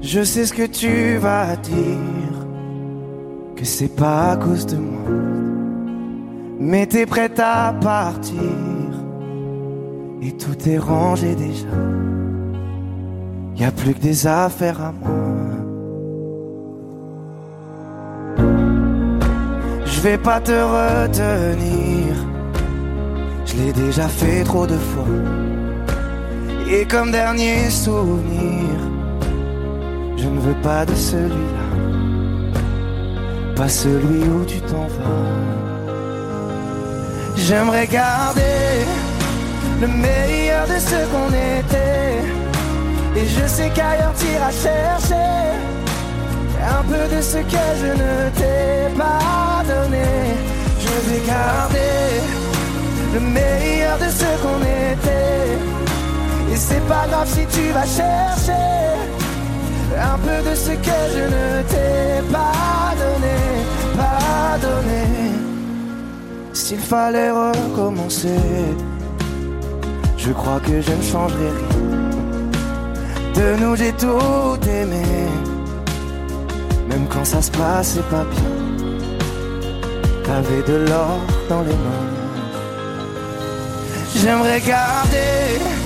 Je sais ce que tu vas dire, que c'est pas à cause de moi. Mais t'es prête à partir, et tout est rangé déjà. Y a plus que des affaires à moi. Je vais pas te retenir, je l'ai déjà fait trop de fois. Et comme dernier souvenir, je ne veux pas de celui-là, pas celui où tu t'en vas. J'aimerais garder le meilleur de ce qu'on était. Et je sais qu'ailleurs t'iras chercher un peu de ce que je ne t'ai pas donné. Je vais garder le meilleur de ce qu'on était. Et c'est pas grave si tu vas chercher un peu de ce que je ne t'ai pas donné, pas donné. S'il fallait recommencer, je crois que je ne changerai rien. De nous j'ai tout aimé, même quand ça se passait pas bien. T'avais de l'or dans les mains. J'aimerais garder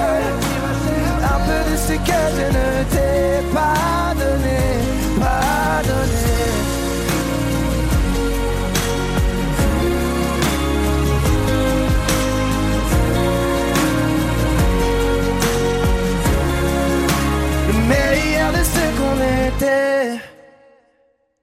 c'est que je ne t'ai pas donné, pas donné. meilleur de ce qu'on était.